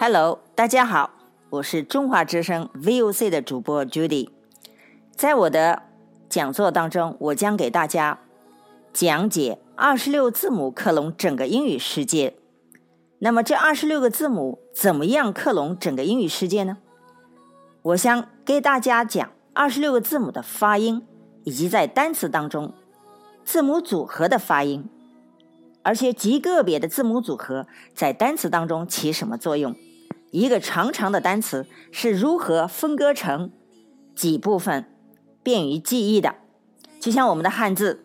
Hello，大家好，我是中华之声 VOC 的主播 Judy。在我的讲座当中，我将给大家讲解二十六字母克隆整个英语世界。那么这二十六个字母怎么样克隆整个英语世界呢？我想给大家讲二十六个字母的发音，以及在单词当中字母组合的发音，而且极个别的字母组合在单词当中起什么作用？一个长长的单词是如何分割成几部分，便于记忆的？就像我们的汉字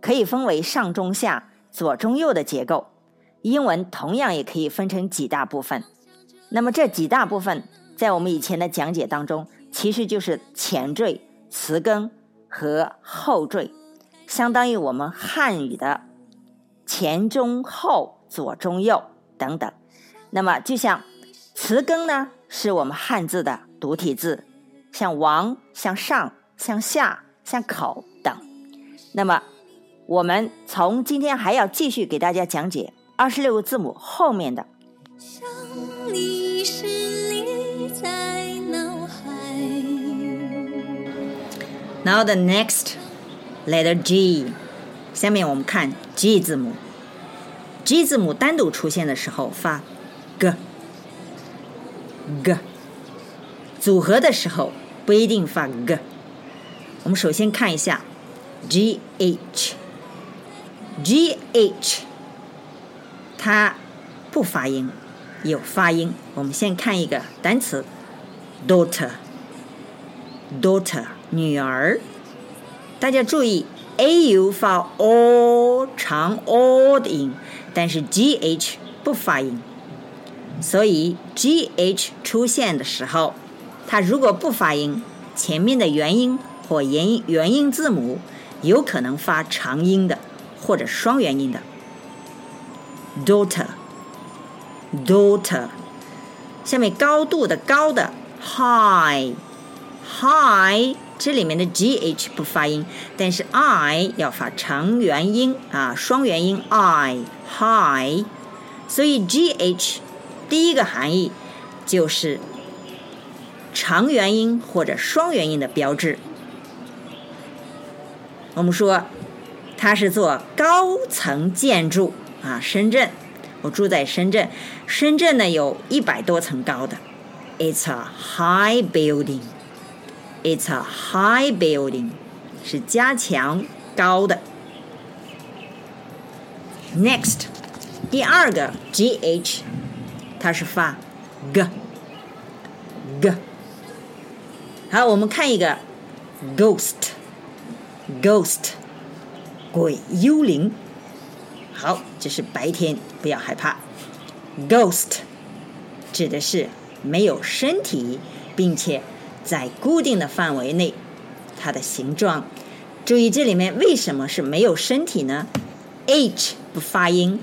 可以分为上中下、左中右的结构。英文同样也可以分成几大部分，那么这几大部分在我们以前的讲解当中，其实就是前缀、词根和后缀，相当于我们汉语的前中后、左中右等等。那么就像词根呢，是我们汉字的独体字，像王、像上、像下、像口等。那么我们从今天还要继续给大家讲解。二十六个字母后面的。Now the next letter G，下面我们看 G 字母。G 字母单独出现的时候发 g 组合的时候不一定发 g。我们首先看一下 G H，G H。它不发音，有发音。我们先看一个单词，daughter，daughter，女儿。大家注意，a u 发 o 长 o 的音，但是 g h 不发音。所以 g h 出现的时候，它如果不发音，前面的元音或元音元音字母有可能发长音的，或者双元音的。daughter，daughter，下面高度的高的 high，high，这里面的 gh 不发音，但是 i 要发长元音啊，双元音 i，high，所以 gh 第一个含义就是长元音或者双元音的标志。我们说它是做高层建筑。啊，深圳，我住在深圳。深圳呢，有一百多层高的。It's a high building. It's a high building，是加强高的。Next，第二个 G H，它是发 g g。好，我们看一个 ghost，ghost，鬼幽灵。好，这是白天，不要害怕。Ghost 指的是没有身体，并且在固定的范围内，它的形状。注意这里面为什么是没有身体呢？H 不发音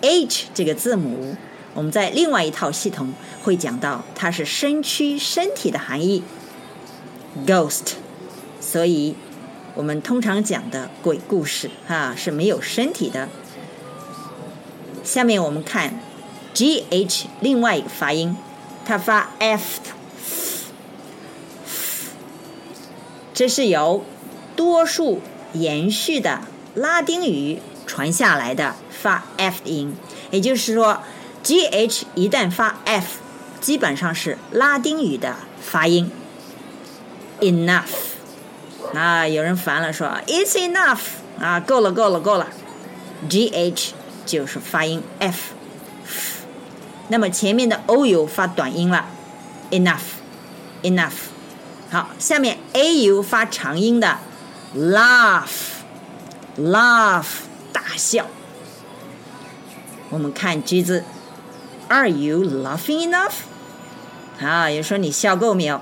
，H 这个字母，我们在另外一套系统会讲到，它是身躯、身体的含义。Ghost，所以我们通常讲的鬼故事啊是没有身体的。下面我们看 G H 另外一个发音，它发 F，这是由多数延续的拉丁语传下来的发 F 的音，也就是说 G H 一旦发 F，基本上是拉丁语的发音。Enough，那有人烦了，说 It's enough，啊，够了，够了，够了，G H。就是发音 f，那么前面的 o u 发短音了，enough，enough。好，下面 a u 发长音的，laugh，laugh 大笑。我们看句子，Are you laughing enough？啊，有说你笑够没有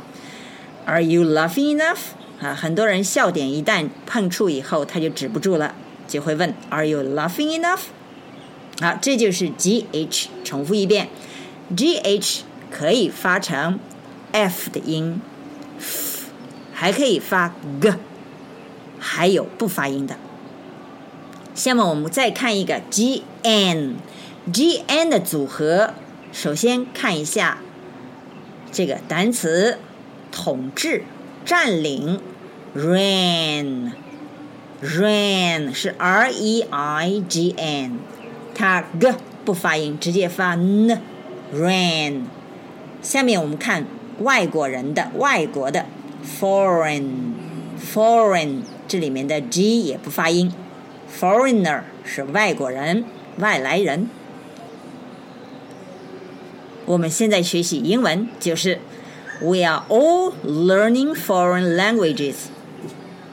？Are you laughing enough？啊，很多人笑点一旦碰触以后，他就止不住了，就会问 Are you laughing enough？好，这就是 G H，重复一遍，G H 可以发成 F 的音，还可以发 G，还有不发音的。下面我们再看一个 gn g n 的组合首先看一下这个单词“统治”、“占领 ”，reign，reign 是 R E I G N，它 g 不发音，直接发 n，reign。下面我们看外国人的、外国的 “foreign”，foreign 这里面的 g 也不发音，foreigner 是外国人、外来人。我们现在学习英文，就是 We are all learning foreign languages.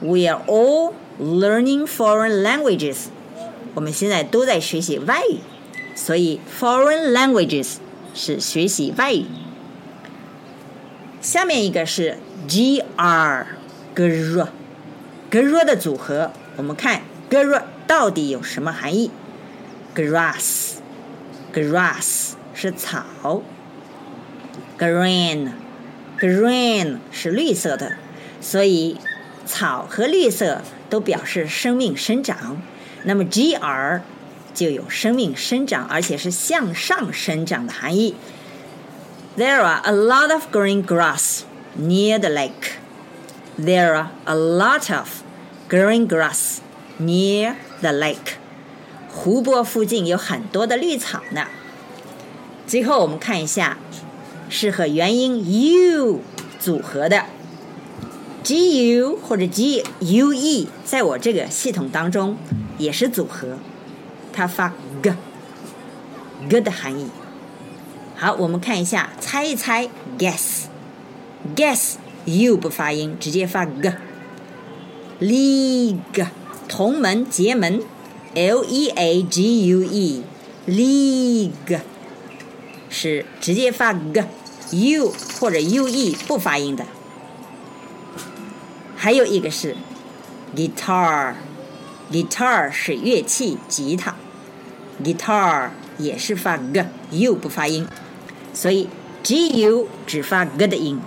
We are all learning foreign languages. 我们现在都在学习外语，所以 foreign languages 是学习外语。下面一个是 gr gr gr 的组合，我们看 gr 到底有什么含义？grass grass。是草，green，green 是绿色的，所以草和绿色都表示生命生长。那么 gr 就有生命生长，而且是向上生长的含义。There are a lot of green grass near the lake. There are a lot of green grass near the lake. 湖泊附近有很多的绿草呢。最后我们看一下，是和元音 u 组合的。G u 或者 g u e，在我这个系统当中也是组合，它发 g，g 的含义。好，我们看一下，猜一猜，guess，guess u 不发音，直接发 g，league 同门结门，l e a g u e，league。是直接发 g，u 或者 ue 不发音的。还有一个是 guitar，guitar 是乐器，吉他，guitar 也是发 g，u 不发音，所以 gu 只发 g 的音。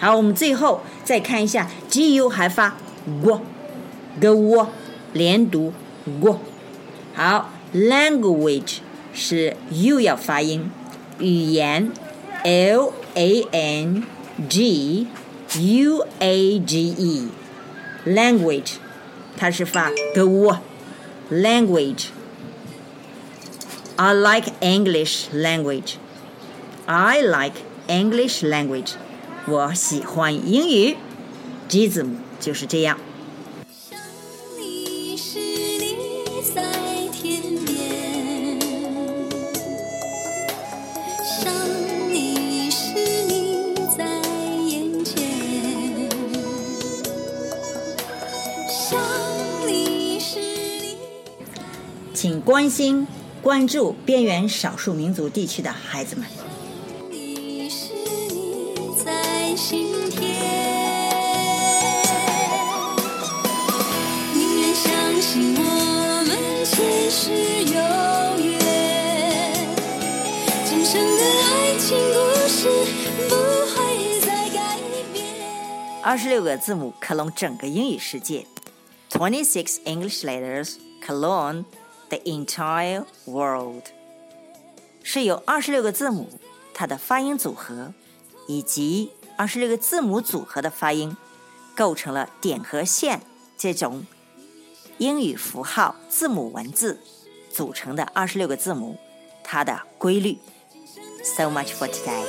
好，我们最后再看一下 gu 还发 gu，gu 连读 gu。好，language。是 u 要发音，语言 l a n g u a g e language 它是发 g language I like English language I like English language 我喜欢英语 G 字母就是这样。 请关心、关注边缘少数民族地区的孩子们。二十六个字母克隆整个英语世界。Twenty six English letters clone The entire world 是由二十六个字母，它的发音组合以及二十六个字母组合的发音，构成了点和线这种英语符号字母文字组成的二十六个字母，它的规律。So much for today.